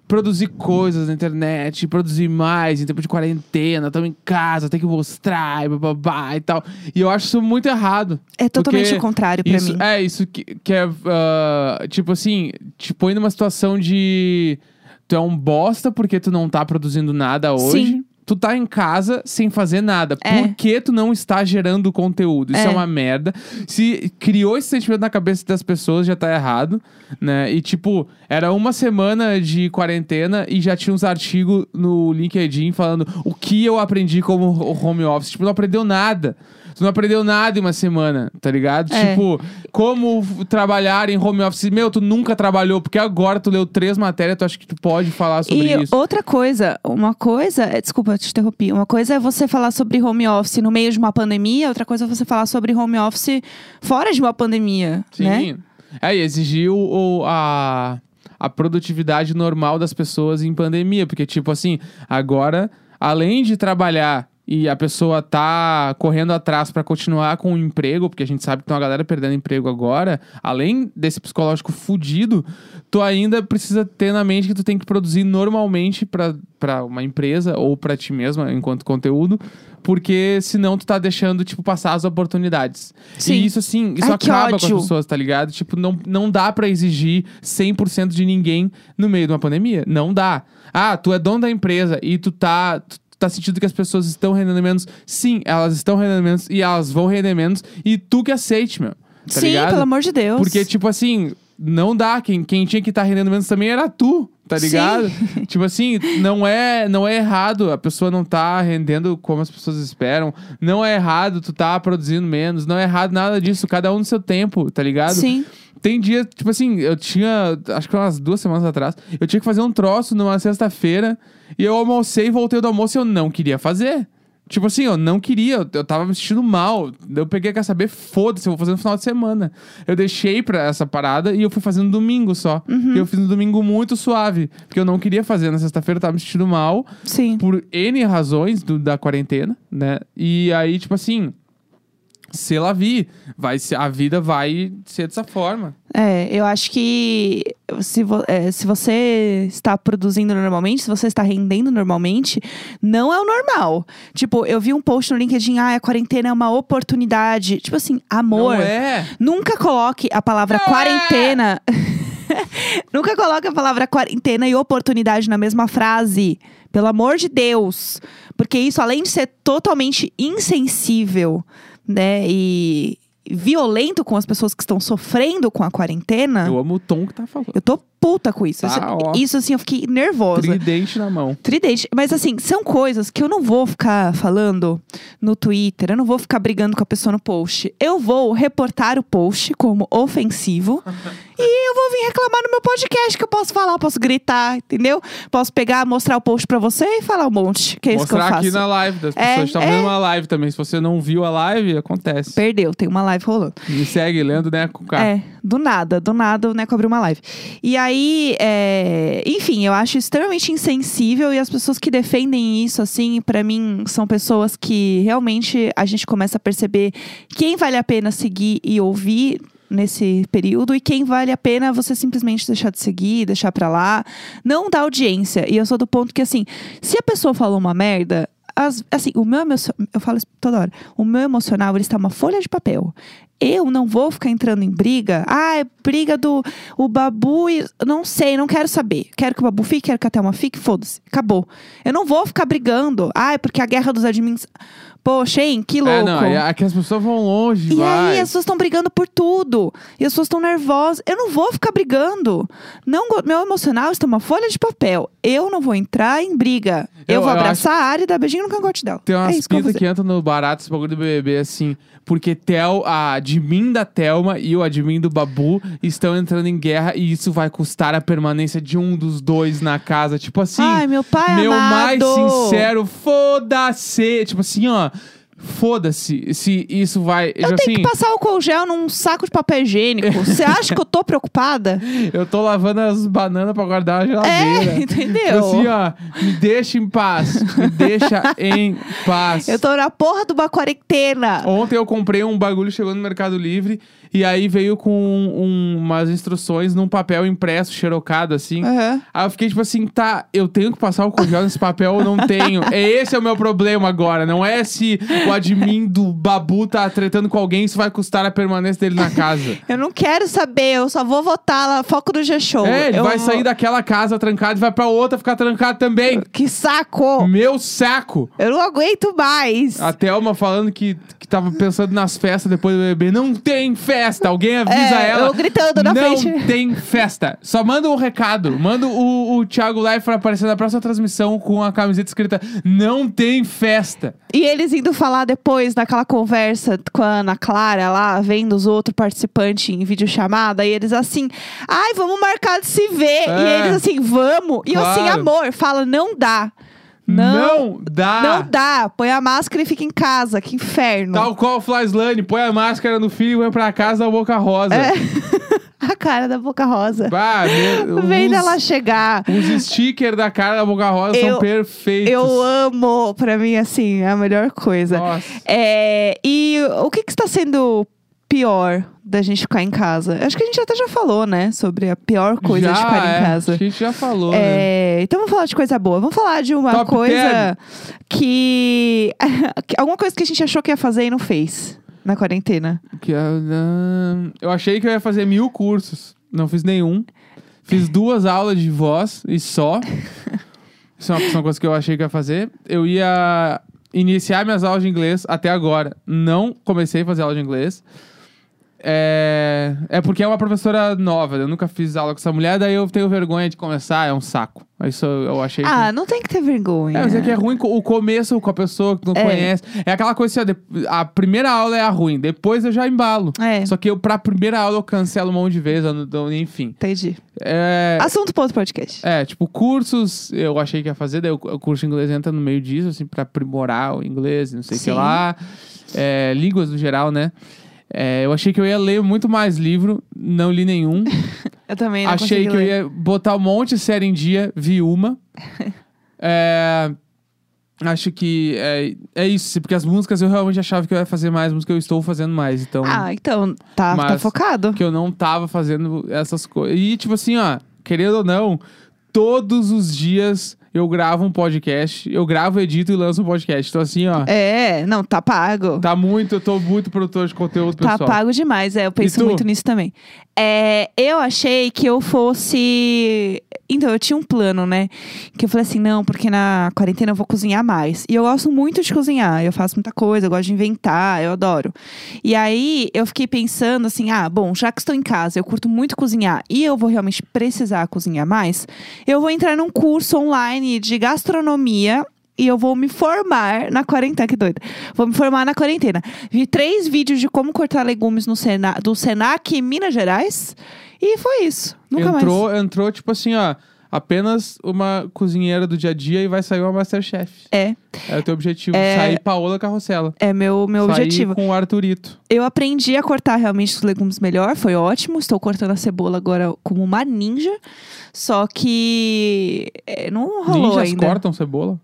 S2: produzir coisas na internet, produzir mais em tempo de quarentena, estamos em casa, tem que mostrar e babá e tal. E eu acho isso muito errado.
S1: É totalmente o contrário pra
S2: Isso,
S1: mim.
S2: é, isso que, que é, ah, tipo assim, te põe numa situação de. Tu é um bosta porque tu não tá produzindo nada hoje.
S1: Sim.
S2: Tu tá em casa sem fazer nada.
S1: É.
S2: Por que tu não está gerando conteúdo? Isso é.
S1: É.
S2: uma merda. Se criou esse sentimento na cabeça das pessoas, já tá errado, né? E tipo, era uma semana de quarentena e já tinha uns artigos no LinkedIn falando o que eu aprendi como home office. Tipo, não aprendeu nada. Tu não aprendeu nada em uma semana, tá ligado?
S1: É.
S2: Tipo, como trabalhar em home office. Meu, tu nunca trabalhou, porque agora tu leu três matérias, tu acha que tu pode falar sobre
S1: E
S2: isso.
S1: outra coisa, uma coisa, é- desculpa, eu te interrompi. Uma coisa é você falar sobre home office no meio de uma pandemia, outra coisa é você falar sobre home office fora de uma pandemia,
S2: Sim.
S1: né?
S2: É, e exigiu o, a, a produtividade normal das pessoas em pandemia. Porque, tipo assim, agora, além de trabalhar e a pessoa tá correndo atrás pra continuar com o emprego, porque a gente sabe que tem uma galera perdendo emprego agora, além desse psicológico fudido, tu ainda precisa ter na mente que tu tem que produzir normalmente pra pra uma empresa ou pra ti mesma enquanto conteúdo, porque senão tu tá deixando, tipo, passar as oportunidades.
S1: Sim.
S2: E isso, assim, isso
S1: Ai,
S2: acaba com as pessoas, tá ligado? Tipo, não, não dá pra exigir 100% de ninguém no meio de uma pandemia. Não dá. Ah, tu é dono da empresa e tu tá... Tu tá sentindo que as pessoas estão rendendo menos. Sim, elas estão rendendo menos e elas vão render menos. E tu que aceite, meu. Tá
S1: Sim,
S2: ligado?
S1: pelo amor de Deus.
S2: Porque, tipo assim, não dá. Quem, quem tinha que estar rendendo menos também era tu, tá
S1: Sim.
S2: ligado? tipo assim, não é, não é errado a pessoa não tá rendendo como as pessoas esperam. Não é errado tu tá produzindo menos. Não é errado nada disso. Cada um no seu tempo, tá ligado?
S1: Sim.
S2: Tem dia, tipo assim, eu tinha, acho que umas duas semanas atrás, eu tinha que fazer um troço numa sexta-feira e eu almocei e voltei do almoço e eu não queria fazer. Tipo assim, eu não queria, eu, eu tava me sentindo mal. Eu peguei, quer saber, foda-se, eu vou fazer no final de semana. Eu deixei pra essa parada e eu fui fazer no domingo só. E eu fiz no domingo muito suave, porque eu não queria fazer. Na sexta-feira eu tava me sentindo mal
S1: Sim.
S2: por N razões do- da quarentena, né? E aí, tipo assim, se lá vi, vai ser, a vida vai ser dessa forma.
S1: É, eu acho que se, vo- é, se você está produzindo normalmente, se você está rendendo normalmente, não é o normal. Tipo, eu vi um post no LinkedIn, ah, a quarentena é uma oportunidade. Tipo assim, amor.
S2: Não é?
S1: Nunca coloque a palavra
S2: Não é!
S1: quarentena. Nunca coloque a palavra quarentena e oportunidade na mesma frase. Pelo amor de Deus. Porque isso, além de ser totalmente insensível, né? E violento com as pessoas que estão sofrendo com a quarentena.
S2: Eu amo o tom que tá falando.
S1: Eu tô puta com isso.
S2: Tá,
S1: isso,
S2: ó.
S1: isso, assim, eu fiquei nervosa.
S2: Tridente na mão.
S1: Tridente. Mas assim, são coisas que eu não vou ficar falando no Twitter, eu não vou ficar brigando com a pessoa no post. Eu vou reportar o post como ofensivo e eu vou vir reclamar no meu podcast que eu posso falar, posso gritar, entendeu? Posso pegar, mostrar o post pra você e falar um monte. Que é isso que eu
S2: Mostrar
S1: faço.
S2: aqui na live das
S1: É,
S2: pessoas. estão
S1: é.
S2: vendo uma live também. Se você não viu a live, acontece.
S1: Perdeu, tem uma live rolando.
S2: Me segue, Leandro, né? Com K.
S1: É, do nada, do nada o Neco abriu uma live. E aí, é, enfim, eu acho extremamente insensível e as pessoas que defendem isso, assim, pra mim, são pessoas que realmente a gente começa a perceber quem vale a pena seguir e ouvir nesse período e quem vale a pena você simplesmente deixar de seguir, deixar pra lá, não dá audiência. E eu sou do ponto que assim, se a pessoa falou uma merda, as- assim, o meu emocio- eu falo isso toda hora. O meu emocional, ele está uma folha de papel. Eu não vou ficar entrando em briga. Ah, é briga do o Babu e não sei, não quero saber. Quero que o Babu fique, quero que a Thelma fique, foda-se. Acabou. Eu não vou ficar brigando. Ah, é porque a guerra dos admins. Poxa, hein, que louco.
S2: É, não, é, aqui as pessoas vão longe,
S1: E
S2: vai.
S1: aí, as pessoas estão brigando por tudo. E as pessoas estão nervosas. Eu não vou ficar brigando. Não, meu emocional está uma folha de papel. Eu não vou entrar em briga. Eu,
S2: Eu-
S1: vou abraçar a área e dar beijinho no cangote dela.
S2: Tem
S1: é
S2: umas
S1: que vou
S2: pintas que entram no barato, esse bagulho do BBB, assim. Porque Tel, a admin da Thelma e o admin do Babu estão entrando em guerra e isso vai custar a permanência de um dos dois na casa. Tipo assim,
S1: Ai, meu pai
S2: meu mais
S1: amado.
S2: sincero, foda-se. Tipo assim, ó, foda-se se isso vai.
S1: Eu tenho que passar álcool gel num saco de papel higiênico. Você acha que eu tô preocupada?
S2: eu tô lavando as bananas pra guardar na geladeira.
S1: É, entendeu?
S2: Tipo assim, ó, me deixa em paz. Me deixa em paz.
S1: Eu tô na porra de uma quarentena.
S2: Ontem eu comprei um bagulho, chegou no Mercado Livre, e aí veio com um- umas instruções num papel impresso, xerocado, assim.
S1: Aham.
S2: Aí eu fiquei tipo assim, tá, eu tenho que passar o congel nesse papel ou não tenho? É esse é o meu problema agora, não é se o admin do Babu tá tretando com alguém, isso vai custar a permanência dele na casa.
S1: Eu não quero saber, eu só vou votar lá, foco do G-Show.
S2: É, ele
S1: Eu
S2: vai
S1: vou-
S2: sair daquela casa trancado e vai pra outra ficar trancado também.
S1: Que saco!
S2: Meu saco!
S1: Eu não aguento mais.
S2: A Thelma falando que, que tava pensando nas festas depois do bebê. Não tem festa! Alguém avisa
S1: É,
S2: ela.
S1: eu gritando na
S2: não
S1: frente.
S2: tem festa. Só manda um recado. Manda o, o Thiago Leifert aparecer na próxima transmissão com a camiseta escrita Não tem festa.
S1: E eles indo falar depois, naquela conversa com a Ana Clara lá, vendo os outros participantes em videochamada, e eles assim, ai, vamos marcar de se ver. E
S2: É.
S1: eles assim, vamos. E eu assim, amor, fala, não dá. Não,
S2: dá.
S1: não dá. Põe a máscara e fica em casa. Que inferno.
S2: Tal qual o Flyslane, põe a máscara no filho e vai pra casa da boca rosa.
S1: É. a cara da Boca Rosa.
S2: Bah, meu,
S1: Vem dela chegar.
S2: os stickers da cara da boca rosa
S1: Eu-
S2: são perfeitos.
S1: Eu amo, pra mim, assim, é a melhor coisa.
S2: Nossa.
S1: É, e o que, que está sendo pior da gente ficar em casa? Acho que a gente até já falou, né? Sobre a pior coisa
S2: já,
S1: de ficar
S2: é,
S1: em casa.
S2: A gente já falou, né?
S1: É, então vamos falar de coisa boa. Vamos falar de uma
S2: Top
S1: coisa que. que- Alguma coisa que a gente achou que ia fazer e não fez na quarentena.
S2: Que, ah, não. eu achei que eu ia fazer mil cursos. Não fiz nenhum. Fiz duas aulas de voz e só. Isso é uma, é uma coisa que eu achei que ia fazer. Eu ia iniciar minhas aulas de inglês até agora. Não comecei a fazer aula de inglês. É, é porque é uma professora nova. Eu nunca fiz aula com essa mulher, daí eu tenho vergonha de começar. É um saco. Isso eu achei que.
S1: Ah, não tem que ter vergonha.
S2: É, mas é que é ruim o começo com a pessoa que não
S1: É.
S2: conhece. É aquela coisa assim, a primeira aula é a ruim, depois eu já embalo.
S1: É.
S2: Só que eu, pra primeira aula, eu cancelo um monte de vezes, não enfim.
S1: Entendi.
S2: É,
S1: Assunto ponto podcast.
S2: é, tipo, cursos eu achei que ia fazer, daí o, curso de inglês entra no meio disso, assim, pra aprimorar o inglês, não sei o que lá. É, línguas no geral, né? É, eu achei que eu ia ler muito mais livro, não li nenhum.
S1: Eu também não
S2: Achei que eu
S1: ler.
S2: ia botar um monte de série em dia, vi uma. É, acho que é, é isso, porque as músicas eu realmente achava que eu ia fazer mais música, eu estou fazendo mais. Então,
S1: Ah, então tá, tá focado.
S2: que eu não tava fazendo essas coisas. E, tipo assim, ó, querendo ou não, todos os dias eu gravo um podcast, eu gravo, edito e lanço um podcast. Então, assim, ó,
S1: É, não, tá pago.
S2: tá muito, eu tô muito produtor de conteúdo,
S1: Tá
S2: pessoal.
S1: pago demais, é. Eu penso muito nisso também. É, eu achei que eu fosse. Então, eu tinha um plano, né? Que eu falei assim: não, porque na quarentena eu vou cozinhar mais. E eu gosto muito de cozinhar. Eu faço muita coisa, eu gosto de inventar, eu adoro. E aí eu fiquei pensando assim: ah, bom, já que estou em casa, eu curto muito cozinhar e eu vou realmente precisar cozinhar mais, eu vou entrar num curso online de gastronomia e eu vou me formar na quarentena. Que doida. Vou me formar na quarentena. Vi três vídeos de como cortar legumes no Sena, do Senac em Minas Gerais. E foi isso. Nunca mais.
S2: entrou, entrou, tipo assim, ó. apenas uma cozinheira do dia a dia e vai sair uma Masterchef.
S1: É,
S2: É o teu objetivo.
S1: É.
S2: Sair Paola Carrossela.
S1: é meu, meu
S2: sair
S1: objetivo.
S2: com o Arthurito.
S1: Eu aprendi a cortar realmente os legumes melhor, foi ótimo. Estou cortando a cebola agora como uma ninja. Só que é, não rolou
S2: Ninjas
S1: ainda.
S2: cortam cebola?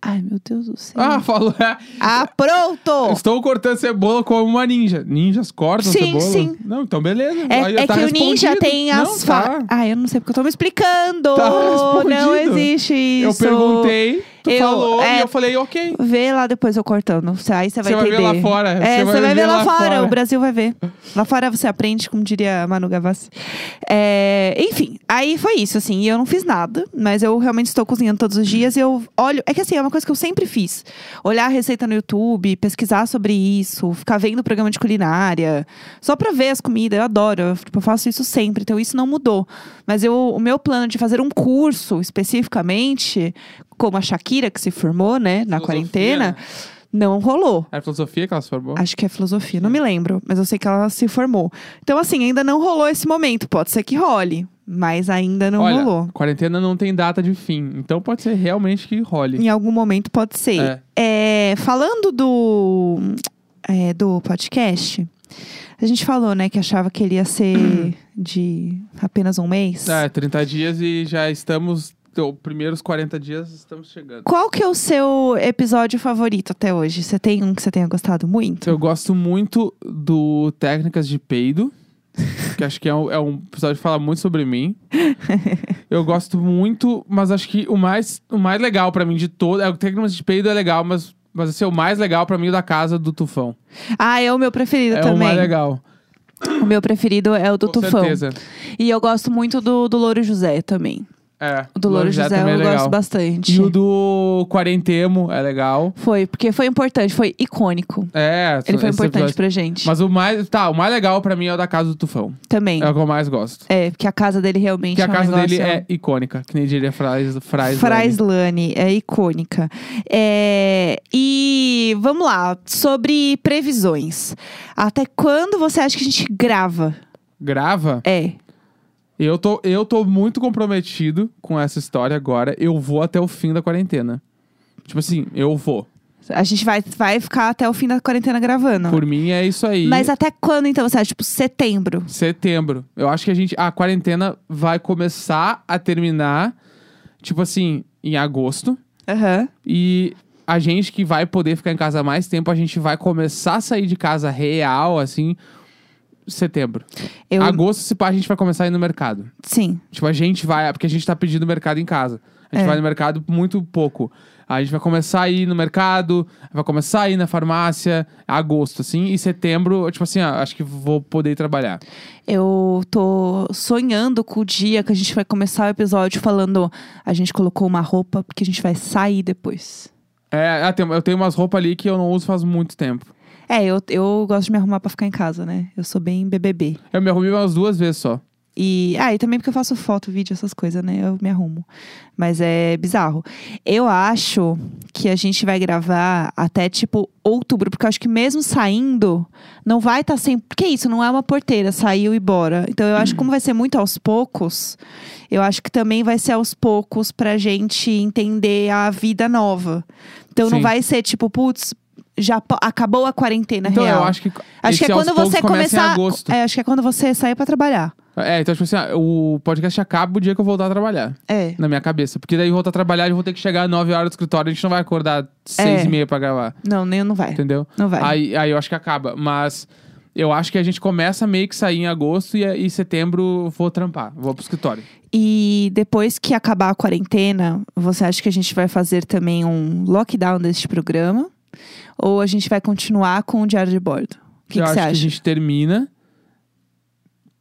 S1: Ai, meu Deus do céu.
S2: Ah, falou.
S1: Ah, pronto!
S2: Estou cortando cebola como uma ninja. Ninjas cortam
S1: Sim,
S2: cebola?
S1: sim.
S2: Não, então beleza.
S1: É,
S2: Aí
S1: é
S2: tá
S1: que o ninja tem
S2: Não,
S1: as fa...
S2: tá.
S1: Ah, eu não sei porque eu tô me explicando.
S2: Tá
S1: não existe
S2: Eu
S1: isso.
S2: perguntei, tu
S1: Eu-
S2: falou
S1: é,
S2: e eu falei, ok.
S1: Vê lá depois eu cortando. Aí você vai
S2: Você vai ver lá fora,
S1: É, você vai, ver lá fora. O Brasil vai ver. Lá fora você aprende, como diria Manu Gavassi. É, enfim, aí foi isso, assim. E eu não fiz nada, mas eu realmente estou cozinhando todos os dias e eu olho. É que assim, é uma coisa que eu sempre fiz. Olhar a receita no YouTube, pesquisar sobre isso, ficar vendo programa de culinária, só pra ver as comidas. Eu adoro. Eu, tipo, eu faço isso sempre, então isso não mudou. Mas eu, o meu plano de fazer um curso especificamente, como a Shakira que se formou, né, na
S2: Filosofia,
S1: quarentena,
S2: né?
S1: não rolou.
S2: É filosofia que ela se formou?
S1: Acho que é filosofia, não me lembro, mas eu sei que ela se formou. Então, assim, ainda não rolou esse momento. Pode ser que role, mas ainda não
S2: Olha,
S1: rolou.
S2: quarentena não tem data de fim. Então pode ser realmente que role.
S1: Em algum momento pode ser.
S2: É.
S1: É, falando do, é, do podcast, a gente falou, né, que achava que ele ia ser de apenas um mês.
S2: É, 30 dias e já estamos. Os primeiros 40 dias estamos chegando.
S1: Qual que é o seu episódio favorito até hoje? Você tem um que você tenha gostado muito?
S2: Eu gosto muito do Técnicas de Peido. que acho que é um, é um episódio que fala muito sobre mim. Eu gosto muito, mas acho que o mais, o mais legal pra mim de todo. É o Técnicas de Peido é legal, mas, mas assim, o mais legal pra mim é o da casa do Tufão.
S1: Ah, é o meu preferido
S2: é o
S1: também.
S2: mais legal.
S1: O meu preferido é o do
S2: Com
S1: Tufão.
S2: certeza.
S1: E eu gosto muito do, do Louro José também.
S2: É.
S1: O do Louro José,
S2: é
S1: eu gosto bastante.
S2: E o do Quarentemo é legal.
S1: Foi, porque foi importante, foi icônico.
S2: É,
S1: Ele foi importante
S2: episódio.
S1: pra gente.
S2: Mas o mais, tá, o mais legal pra mim é o da casa do Tufão.
S1: Também.
S2: É o que eu mais gosto.
S1: É, porque a casa dele realmente
S2: Porque a
S1: é um
S2: casa
S1: negócio...
S2: dele é icônica, que nem diria Frais, Frais
S1: Fraislane, é icônica. É, e vamos lá, sobre previsões. Até quando você acha que a gente grava?
S2: Grava.
S1: É.
S2: Eu tô, eu tô muito comprometido com essa história agora. Eu vou até o fim da quarentena. Tipo assim, eu vou.
S1: A gente vai, vai ficar até o fim da quarentena gravando.
S2: Por mim é isso aí.
S1: Mas até quando, então, você acha? Tipo, setembro.
S2: Setembro. Eu acho que a gente. A quarentena vai começar a terminar, tipo assim, em agosto.
S1: Aham.
S2: E a gente que vai poder ficar em casa mais tempo, a gente vai começar a sair de casa real, assim, setembro.
S1: Eu...
S2: Agosto, se pá, a gente vai começar a ir no mercado.
S1: Sim.
S2: Tipo, a gente vai, porque a gente tá pedindo mercado em casa. A gente
S1: É.
S2: vai no mercado muito pouco. A gente vai começar a ir no mercado, vai começar a ir na farmácia, agosto, assim, e setembro, tipo assim, ó, acho que vou poder trabalhar.
S1: Eu tô sonhando com o dia que a gente vai começar o episódio falando a gente colocou uma roupa porque a gente vai sair depois.
S2: É, ah, eu tenho umas roupas ali que eu não uso faz muito tempo.
S1: É, eu, eu gosto de me arrumar pra ficar em casa, né? Eu sou bem BBB.
S2: Eu me arrumei umas duas vezes só.
S1: E, ah, e também porque eu faço foto, vídeo, essas coisas, né? Eu me arrumo. Mas é bizarro. Eu acho que a gente vai gravar até tipo outubro, porque eu acho que mesmo saindo, não vai estar tá sempre. Porque isso não é uma porteira, saiu e bora. Então eu acho que como vai ser muito aos poucos, eu acho que também vai ser aos poucos pra gente entender a vida nova. Então não
S2: Sim.
S1: vai ser tipo, putz, já acabou a quarentena
S2: Então
S1: real.
S2: eu acho que.
S1: Acho que é
S2: aos
S1: quando você
S2: começa
S1: começar.
S2: Em.
S1: É, acho que é quando você sair pra trabalhar.
S2: É, então, tipo assim, ah, o podcast acaba o dia que eu voltar a trabalhar.
S1: É.
S2: Na minha cabeça. Porque daí eu voltar a trabalhar, eu vou ter que chegar às 9 horas do escritório, a gente não vai acordar seis
S1: É.
S2: e meia pra gravar.
S1: Não, nem não vai.
S2: Entendeu?
S1: Não vai.
S2: Aí, aí eu acho que acaba. Mas eu acho que a gente começa meio que sair em agosto e, e setembro vou trampar. Vou pro escritório.
S1: E depois que acabar a quarentena, você acha que a gente vai fazer também um lockdown deste programa? Ou a gente vai continuar com o diário de bordo? O que, que
S2: acho
S1: você
S2: que a
S1: acha?
S2: gente termina.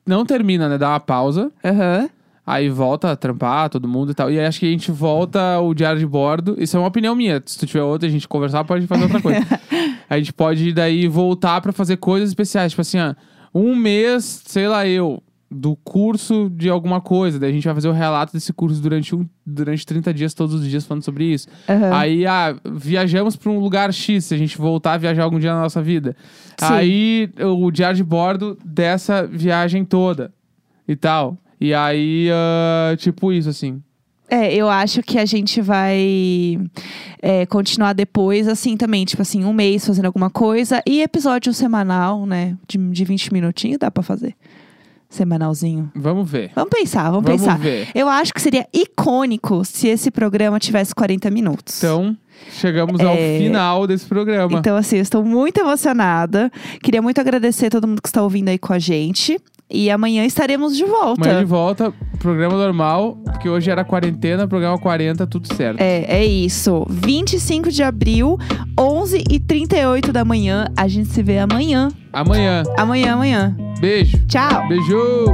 S2: Não termina, né? Dá uma pausa.
S1: Aham.
S2: Aí volta a trampar, todo mundo e tal. E aí acho que a gente volta o diário de bordo. Isso é uma opinião minha. Se tu tiver outra, a gente conversar, pode fazer outra coisa. a gente pode daí voltar pra fazer coisas especiais. Tipo assim, ó, um mês, sei lá eu, do curso de alguma coisa. Daí a gente vai fazer o relato desse curso durante, um, durante 30 dias, todos os dias, falando sobre isso.
S1: aham.
S2: Aí, ah, viajamos pra um lugar X, se a gente voltar a viajar algum dia na nossa vida.
S1: Sim.
S2: Aí, o diário de bordo dessa viagem toda e tal. E aí, ah, tipo isso, assim.
S1: É, eu acho que a gente vai é, continuar depois, assim, também, tipo assim, um mês fazendo alguma coisa. E episódio semanal, né? De, de 20 minutinhos dá pra fazer. Semanalzinho.
S2: Vamos ver.
S1: Vamos pensar, vamos,
S2: Vamos
S1: pensar.
S2: ver.
S1: Eu acho que seria icônico se esse programa tivesse 40 minutos.
S2: Então, chegamos ao
S1: É.
S2: final desse programa.
S1: Então, assim, eu estou muito emocionada. Queria muito agradecer a todo mundo que está ouvindo aí com a gente. E amanhã estaremos de volta.
S2: Amanhã de volta, programa normal, porque hoje era quarentena, programa 40, tudo certo.
S1: É, é isso. 25 de abril, 11h38 da manhã. A gente se vê amanhã.
S2: Amanhã.
S1: Amanhã, amanhã.
S2: Beijo.
S1: Tchau!
S2: Beijo.